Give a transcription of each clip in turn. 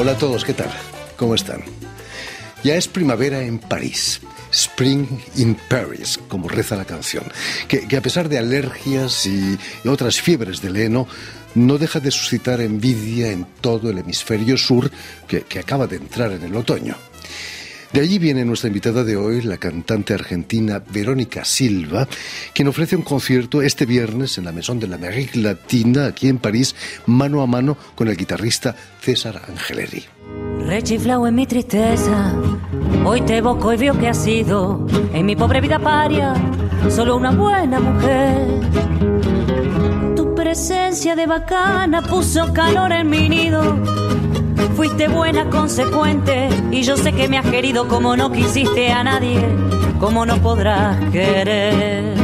Hola a todos, ¿qué tal? ¿Cómo están? Ya es primavera en París. Spring in Paris, como reza la canción, que, a pesar de alergias y, otras fiebres del heno, no deja de suscitar envidia en todo el hemisferio sur que, que acaba de entrar en el otoño. De allí viene nuestra invitada de hoy, la cantante argentina Verónica Silva, quien ofrece un concierto este viernes en la Maison de la Amérique Latina, aquí en París, mano a mano con el guitarrista César Angeleri. Rechiflado en mi tristeza, hoy te evoco y veo que has sido en mi pobre vida paria, solo una buena mujer. Tu presencia de bacana puso calor en mi nido. Fuiste buena, consecuente, y yo sé que me has querido como no quisiste a nadie, como no podrás querer.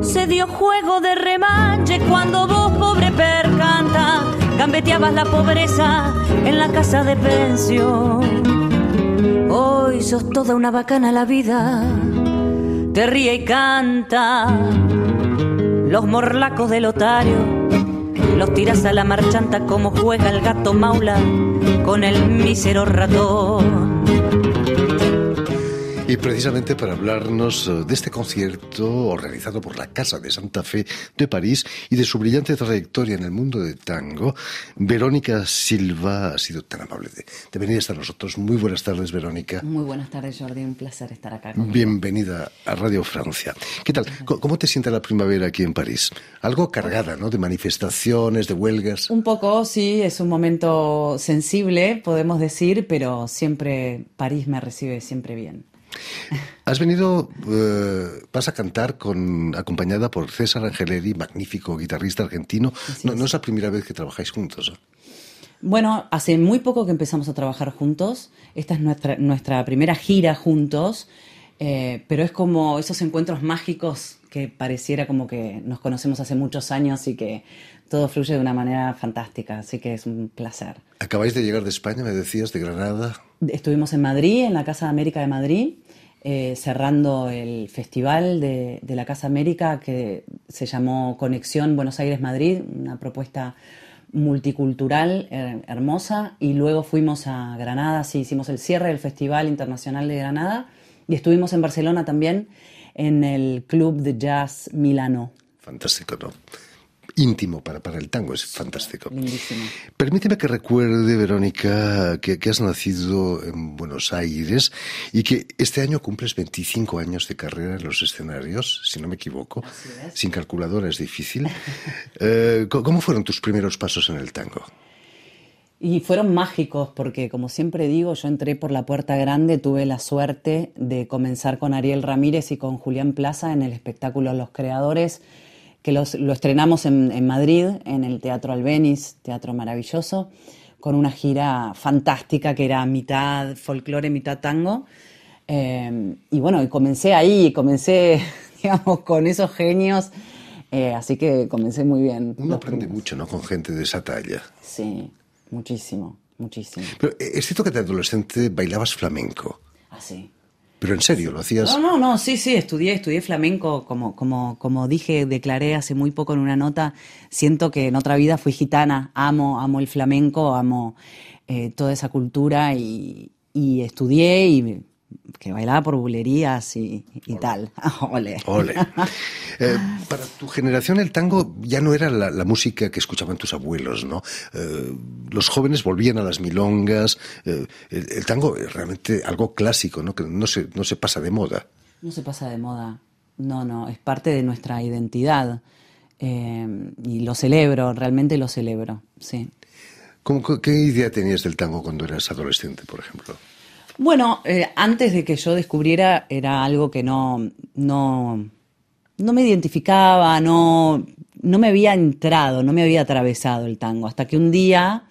Se dio juego de remanche cuando vos, pobre percanta, gambeteabas la pobreza en la casa de pensión. Hoy sos toda una bacana la vida, te ríe y canta. Los morlacos del otario, los tiras a la marchanta como juega el gato maula con el mísero ratón. Y precisamente para hablarnos eh, de este concierto organizado por la Casa de Santa Fe de París y de su brillante trayectoria en el mundo del tango, Verónica Silva ha sido tan amable de, venir hasta nosotros. Muy buenas tardes, Verónica. Muy buenas tardes, Jordi. Un placer estar acá. Bienvenida a Radio Francia. ¿Qué tal? ¿Cómo te siente la primavera aquí en París? Algo cargada, ¿no? De manifestaciones, de huelgas. Un poco, sí. Es un momento sensible, podemos decir, pero siempre París me recibe siempre bien. Has venido, eh, vas a cantar con, acompañada por César Angeleri, magnífico guitarrista argentino. No, es la primera vez que trabajáis juntos. Bueno, hace muy poco que empezamos a trabajar juntos. Esta es nuestra, nuestra primera gira juntos, eh, pero es como esos encuentros mágicos que pareciera como que nos conocemos hace muchos años y que todo fluye de una manera fantástica, así que es un placer. Acabáis de llegar de España, me decías, de Granada. Estuvimos en Madrid, en la Casa de América de Madrid, eh, cerrando el festival de, la Casa América que se llamó Conexión Buenos Aires-Madrid, una propuesta multicultural hermosa, y luego fuimos a Granada, sí, hicimos el cierre del Festival Internacional de Granada, y estuvimos en Barcelona también, en el Club de Jazz Milano. Fantástico, ¿no? íntimo para, para el tango, es fantástico. Lindísimo. Permíteme que recuerde, Verónica, que, que, has nacido en Buenos Aires y que este año cumples 25 años de carrera en los escenarios, si no me equivoco. Sin calculadora es difícil. Eh, ¿Cómo fueron tus primeros pasos en el tango? Y fueron mágicos porque, como siempre digo, yo entré por la puerta grande, tuve la suerte de comenzar con Ariel Ramírez y con Julián Plaza en el espectáculo Los Creadores que lo estrenamos en, Madrid, en el Teatro Albeniz, teatro maravilloso, con una gira fantástica que era mitad folclore, mitad tango. Eh, y bueno, y comencé ahí, comencé, digamos, con esos genios. Eh, así que comencé muy bien. Uno aprende mucho, ¿no? Con gente de esa talla. Sí, muchísimo, muchísimo. Pero eh, es cierto que de adolescente bailabas flamenco. Ah, sí. Pero en serio, ¿lo hacías? No, no, no, sí, sí, estudié, estudié flamenco, como, como, como dije, declaré hace muy poco en una nota, siento que en otra vida fui gitana, amo, amo el flamenco, amo eh, toda esa cultura y, y estudié y que bailaba por bulerías y, tal. Ole. Ole. Eh, para tu generación el tango ya no era la, música que escuchaban tus abuelos, ¿no? Eh, los jóvenes volvían a las milongas. Eh, el, tango es realmente algo clásico, ¿no? Que no se, no se pasa de moda. No se pasa de moda. No, no. Es parte de nuestra identidad. y lo celebro, realmente lo celebro, sí. ¿Qué idea tenías del tango cuando eras adolescente, por ejemplo? Bueno, eh, antes de que yo descubriera era algo que no, no, no me identificaba, no, no me había entrado, no me había atravesado el tango, hasta que un día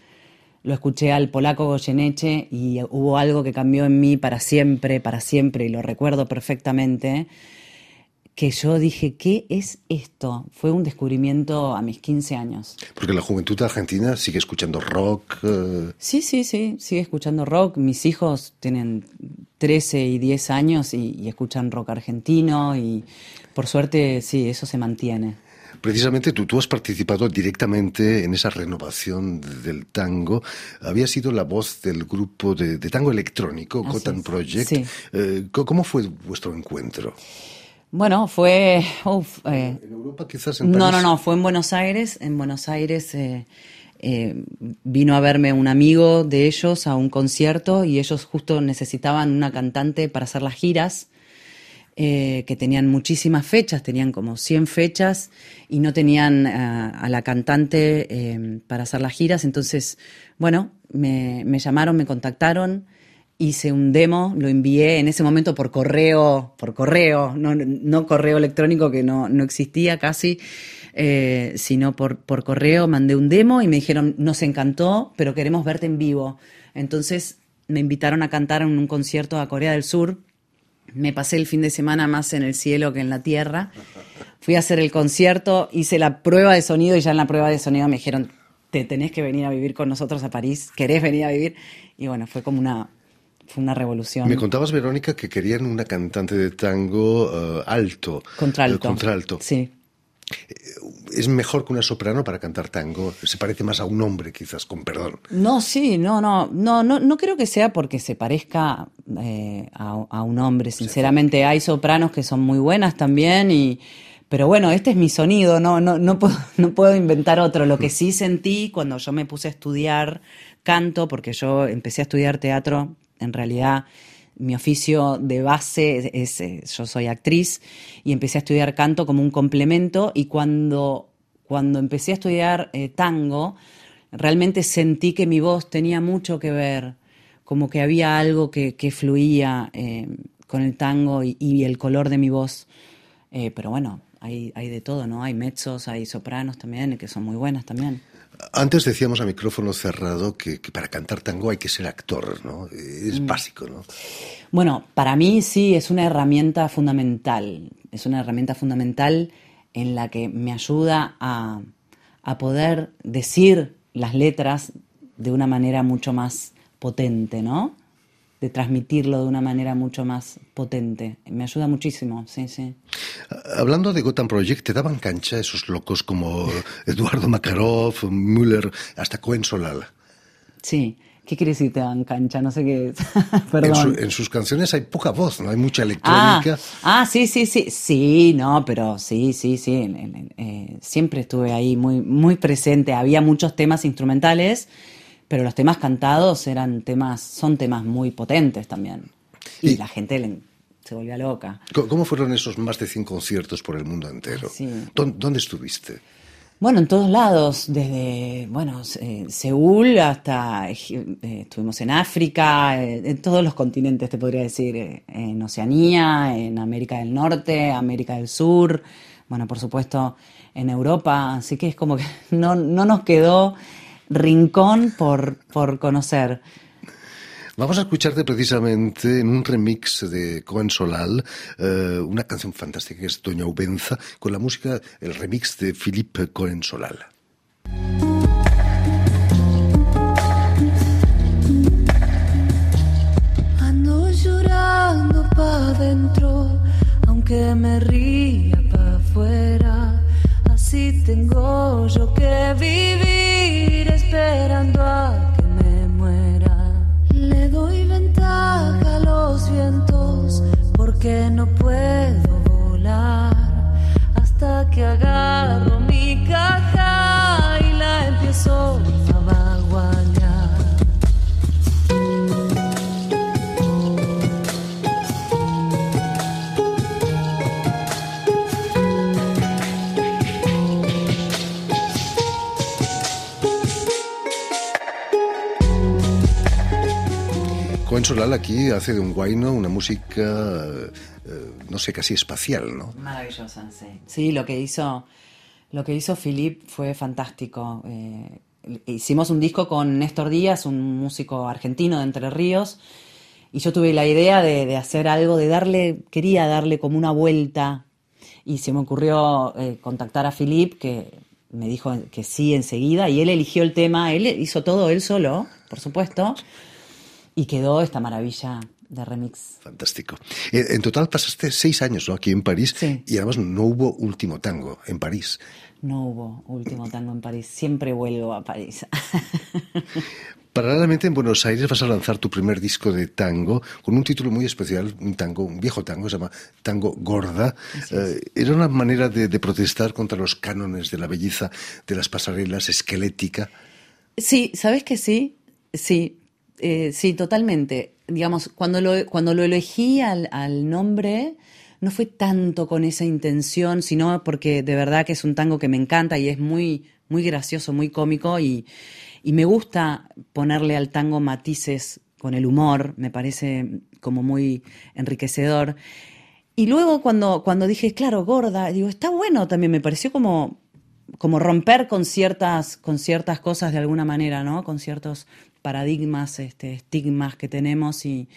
lo escuché al polaco Goyeneche y hubo algo que cambió en mí para siempre, para siempre, y lo recuerdo perfectamente que yo dije, ¿qué es esto? Fue un descubrimiento a mis 15 años. Porque la juventud argentina sigue escuchando rock. Eh. Sí, sí, sí, sigue escuchando rock. Mis hijos tienen 13 y 10 años y, escuchan rock argentino y por suerte, sí, eso se mantiene. Precisamente tú, tú has participado directamente en esa renovación del tango. Había sido la voz del grupo de, tango electrónico, Gotham Project. Eh, ¿Cómo fue vuestro encuentro? Bueno, fue... Eh, ¿En Europa quizás? no, no, no, fue en Buenos Aires. En Buenos Aires eh, eh, vino a verme un amigo de ellos a un concierto y ellos justo necesitaban una cantante para hacer las giras. que tenían muchísimas fechas, tenían como 100 fechas y no tenían a la cantante para hacer las giras. Entonces, bueno, me, me llamaron, me contactaron hice un demo, lo envié en ese momento por correo, por correo, no, correo electrónico que no, no existía casi, eh, sino por, por correo mandé un demo y me dijeron, nos encantó, pero queremos verte en vivo. Entonces me invitaron a cantar en un concierto a Corea del Sur. Me pasé el fin de semana más en el cielo que en la tierra. Fui a hacer el concierto, hice la prueba de sonido y ya en la prueba de sonido me dijeron, te tenés que venir a vivir con nosotros a París, querés venir a vivir. Y bueno, fue como una, fue una revolución. Me contabas, Verónica, que querían una cantante de tango uh, alto. Contralto. Uh, contralto. Sí. Eh, ¿Es mejor que una soprano para cantar tango? Se parece más a un hombre, quizás, con perdón. No, sí, no, no, no, no, no creo que sea porque se parezca eh, a, un hombre. Sinceramente, hay sopranos que son muy buenas también y, pero bueno, este es mi sonido, no, no, no puedo, no puedo inventar otro. Lo que sí sentí cuando yo me puse a estudiar canto, porque yo empecé a estudiar teatro en realidad mi oficio de base es, eh, yo soy actriz y empecé a estudiar canto como un complemento y cuando, cuando empecé a estudiar eh, tango, realmente sentí que mi voz tenía mucho que ver, como que había algo que, fluía eh, con el tango y, el color de mi voz. pero bueno, hay, hay de todo, ¿no? Hay mezzos, hay sopranos también, que son muy buenas también. Antes decíamos a micrófono cerrado que, para cantar tango hay que ser actor, ¿no? Es mm. básico, ¿no? Bueno, para mí sí es una herramienta fundamental. Es una herramienta fundamental en la que me ayuda a, a poder decir las letras de una manera mucho más potente, ¿no? De transmitirlo de una manera mucho más potente. Me ayuda muchísimo, sí, sí. Hablando de Gotham Project, ¿te daban cancha esos locos como Eduardo Makarov, Müller, hasta Cohen Solal? Sí. ¿Qué quiere decir te dan cancha? No sé qué Perdón. En, sus canciones hay poca voz, ¿no? Hay mucha electrónica. Ah, ah sí, sí, sí. Sí, no, pero sí, sí, sí. Eh, siempre estuve ahí muy, muy presente. Había muchos temas instrumentales pero los temas cantados eran temas, son temas muy potentes también. Y, la gente se volvía loca. ¿Cómo fueron esos más de 100 conciertos por el mundo entero? ¿Dónde, estuviste? Bueno, en todos lados, desde bueno eh, Seúl hasta eh, estuvimos en África, eh, en todos los continentes te podría decir, en Oceanía, en América del Norte, América del Sur, bueno, por supuesto en Europa, así que es como que no, no nos quedó rincón por, por conocer. Vamos a escucharte precisamente en un remix de Cohen Solal, eh, una canción fantástica que es Doña Ubenza, con la música, el remix de Philippe Cohen Solal. Ando llorando pa' dentro, aunque me ría pa' afuera, así tengo yo que vivir Juan Solal aquí hace de un guayno una música, eh, no sé, casi espacial, ¿no? Maravillosa, sí. Sí, lo que hizo, lo que hizo Philip fue fantástico. Eh, hicimos un disco con Néstor Díaz, un músico argentino de Entre Ríos, y yo tuve la idea de, hacer algo, de darle, quería darle como una vuelta, y se me ocurrió eh, contactar a Philip, que me dijo que sí enseguida, y él eligió el tema, él hizo todo él solo, por supuesto y quedó esta maravilla de remix. Fantástico. Eh, en total pasaste seis años ¿no? aquí en París Sí. y además no hubo último tango en París. No hubo último tango en París. Siempre vuelvo a París. Paralelamente en Buenos Aires vas a lanzar tu primer disco de tango con un título muy especial, un tango, un viejo tango, se llama Tango Gorda. Eh, era una manera de, de protestar contra los cánones de la belleza de las pasarelas esquelética. Sí, ¿sabes que sí? Sí, eh, sí, totalmente. Digamos, cuando lo, cuando lo elegí al, al nombre, no fue tanto con esa intención, sino porque de verdad que es un tango que me encanta y es muy, muy gracioso, muy cómico y, y me gusta ponerle al tango matices con el humor, me parece como muy enriquecedor. Y luego cuando, cuando dije, claro, gorda, digo, está bueno también, me pareció como, como romper con ciertas, con ciertas cosas de alguna manera, ¿no? Con ciertos paradigmas, este, estigmas que tenemos y,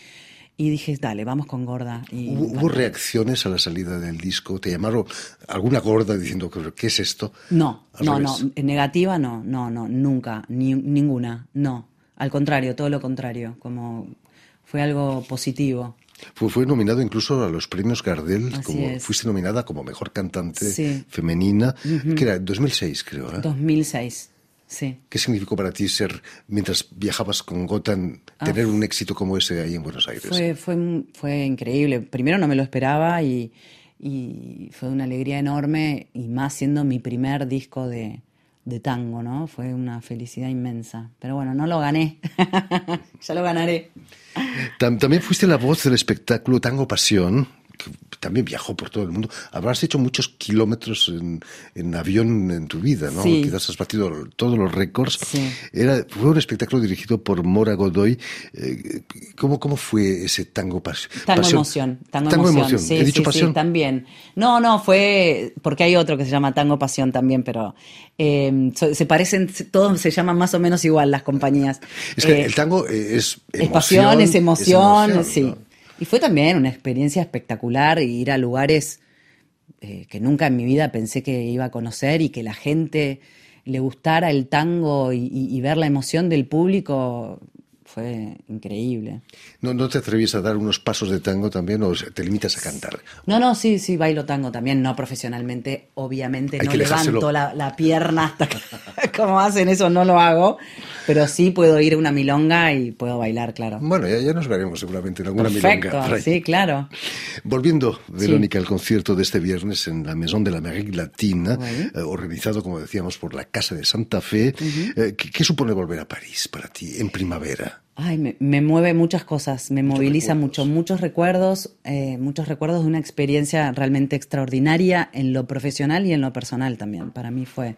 y dije, dale, vamos con gorda. Y, ¿Hubo, hubo reacciones a la salida del disco? ¿Te llamaron alguna gorda diciendo, ¿qué es esto? No, Al no, revés. no, negativa no, no, no, nunca, ni, ninguna, no. Al contrario, todo lo contrario, como fue algo positivo. Fue, fue nominado incluso a los premios Gardel, Así como es. fuiste nominada como mejor cantante Sí. femenina, que era en 2006, creo. ¿eh? 2006, sí. ¿Qué significó para ti ser, mientras viajabas con Gotan, tener un éxito como ese ahí en Buenos Aires? Ah. Fue, fue, fue increíble. Primero no me lo esperaba y, y fue una alegría enorme y más siendo mi primer disco de, de tango, ¿no? Fue una felicidad inmensa. Pero bueno, no lo gané. ya lo ganaré. Tam- También fuiste la voz del espectáculo Tango Pasión, que también viajó por todo el mundo. Habrás hecho muchos kilómetros en, en avión en tu vida, ¿no? Sí. Quizás has batido todos los récords. Sí. Era, fue un espectáculo dirigido por Mora Godoy. Eh, ¿cómo, ¿Cómo fue ese Tango Pas- Tango Pasión? emoción, tango, emoción. Sí, He dicho sí, pasión. también. No, no, fue porque hay otro que se llama Tango Pasión también, pero eh, se parecen, todos se llaman más o menos igual las compañías. Es que Eh, el tango es es emoción, pasión, es emoción, emoción, sí. ¿no? Y fue también una experiencia espectacular ir a lugares eh, que nunca en mi vida pensé que iba a conocer y que la gente le gustara el tango y, ver la emoción del público fue increíble. ¿No, ¿No te atrevías a dar unos pasos de tango también o te limitas a cantar? No, no, sí, sí, bailo tango también, no profesionalmente, obviamente Hay no levanto la, la pierna hasta que, como hacen eso, no lo hago, pero sí puedo ir a una milonga y puedo bailar, claro. Bueno, ya, ya nos veremos seguramente en alguna Perfecto, milonga. ahí. sí, claro. Volviendo, Verónica, al concierto de este viernes en la Maison de la Amérique Latina, eh, organizado, como decíamos, por la Casa de Santa Fe. eh, ¿qué, qué supone volver a París para ti en primavera? Ay, me, me mueve muchas cosas, me moviliza recuerdos. mucho, muchos recuerdos, eh, muchos recuerdos de una experiencia realmente extraordinaria en lo profesional y en lo personal también. Para mí fue,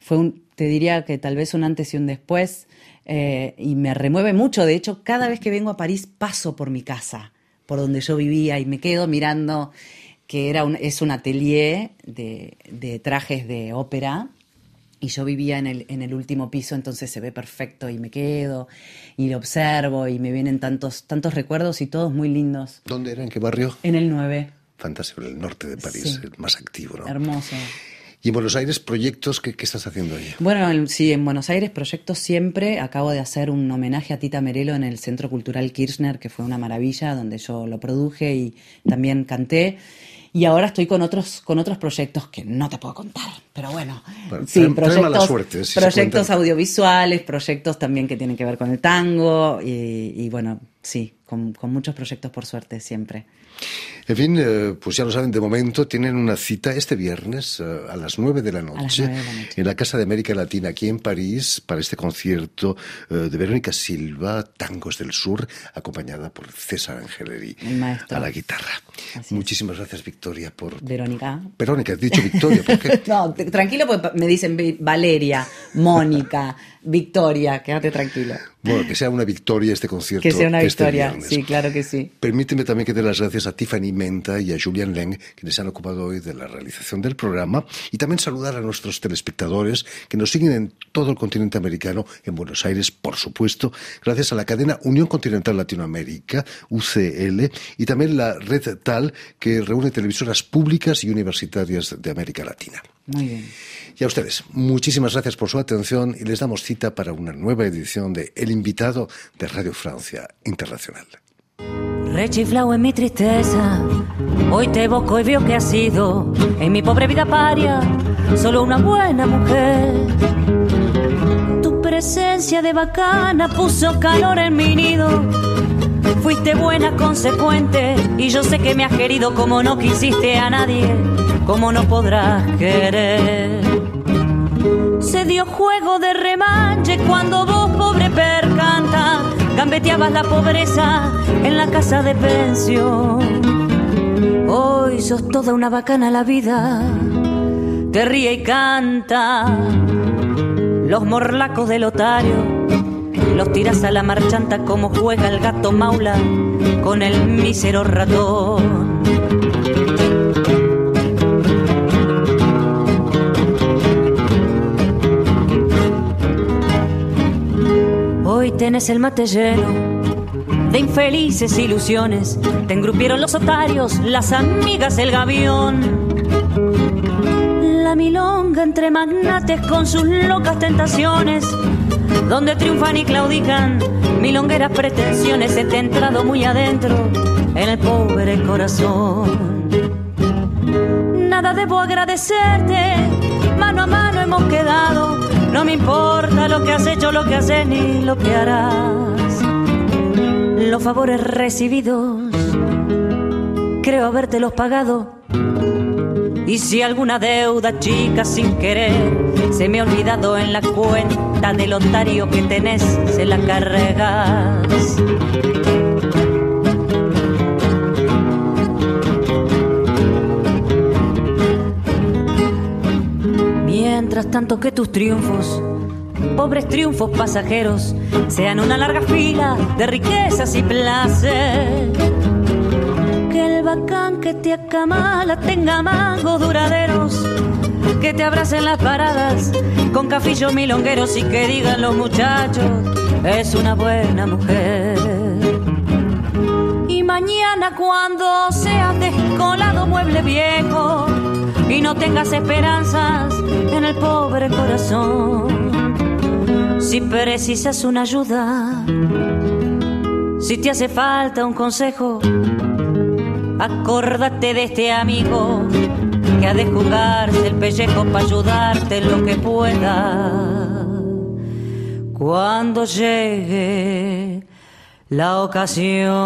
fue un, te diría que tal vez un antes y un después, eh, y me remueve mucho. De hecho, cada vez que vengo a París paso por mi casa, por donde yo vivía, y me quedo mirando que era un, es un atelier de, de trajes de ópera. Y yo vivía en el, en el último piso, entonces se ve perfecto y me quedo y lo observo y me vienen tantos, tantos recuerdos y todos muy lindos. ¿Dónde era? ¿En qué barrio? En el 9, Fantástico, en el norte de París, Sí. el más activo, ¿no? hermoso. Y en Buenos Aires, proyectos, ¿qué, qué estás haciendo ahí? Bueno, en- sí, en Buenos Aires, proyectos siempre. Acabo de hacer un homenaje a Tita Merelo en el Centro Cultural Kirchner, que fue una maravilla, donde yo lo produje y también canté. Y ahora estoy con otros, con otros proyectos que no te puedo contar, pero bueno. Sí, trae- proyectos, suerte, si proyectos audiovisuales, proyectos también que tienen que ver con el tango y, y bueno, sí, con, con muchos proyectos por suerte siempre. En fin, eh, pues ya lo saben, de momento tienen una cita este viernes eh, a las 9 noche, las nueve de la noche. en la Casa de América Latina, aquí en París, para este concierto eh, de Verónica Silva, Tangos del Sur, acompañada por César Angeleri a la guitarra. Así es. Muchísimas gracias, Victoria, por... Verónica. Verónica, has dicho Victoria, ¿por qué? No, tranquilo, porque me dicen Valeria, Mónica, Victoria, quédate tranquilo. Bueno, que sea una victoria este concierto. Que sea una este victoria, sí, claro que sí. Permíteme también que dé las gracias a Tiffany Menta y a Julian Leng, quienes se han ocupado hoy de la realización del programa, y también saludar a nuestros telespectadores que nos siguen en todo el continente americano, en Buenos Aires, por supuesto, gracias a la cadena Unión Continental Latinoamérica, UCL, y también la red TAL, que reúne televisoras públicas y universitarias de América Latina. Muy bien. Y a ustedes, muchísimas gracias por su atención y les damos cita para una nueva edición de El invitado de Radio Francia Internacional. Rechiflao en mi tristeza, hoy te evoco y veo que has sido en mi pobre vida paria solo una buena mujer. Tu presencia de bacana puso calor en mi nido. Fuiste buena, consecuente, y yo sé que me has querido como no quisiste a nadie, como no podrás querer. Se dio juego de remanche cuando vos, pobre percanta, gambeteabas la pobreza en la casa de pensión. Hoy sos toda una bacana la vida, te ríe y canta. Los morlacos del otario los tiras a la marchanta como juega el gato maula con el mísero ratón. Hoy tenés el mate lleno de infelices ilusiones. Te engrupieron los otarios, las amigas, el gavión. La milonga entre magnates con sus locas tentaciones. Donde triunfan y claudican milongueras pretensiones. Se te ha entrado muy adentro en el pobre corazón. Nada debo agradecerte, mano a mano hemos quedado. No me importa lo que has hecho, lo que haces ni lo que harás. Los favores recibidos, creo habértelos pagado. Y si alguna deuda chica sin querer se me ha olvidado en la cuenta del otario que tenés, se la cargas. Tanto que tus triunfos, pobres triunfos pasajeros, sean una larga fila de riquezas y placer. Que el bacán que te acamala tenga mangos duraderos, que te abracen las paradas con cafillos milongueros y que digan los muchachos, es una buena mujer. Y mañana cuando seas descolado mueble viejo y no tengas esperanzas en el pobre corazón, si precisas una ayuda, si te hace falta un consejo, acórdate de este amigo que ha de jugarse el pellejo para ayudarte lo que pueda. Cuando llegue la ocasión.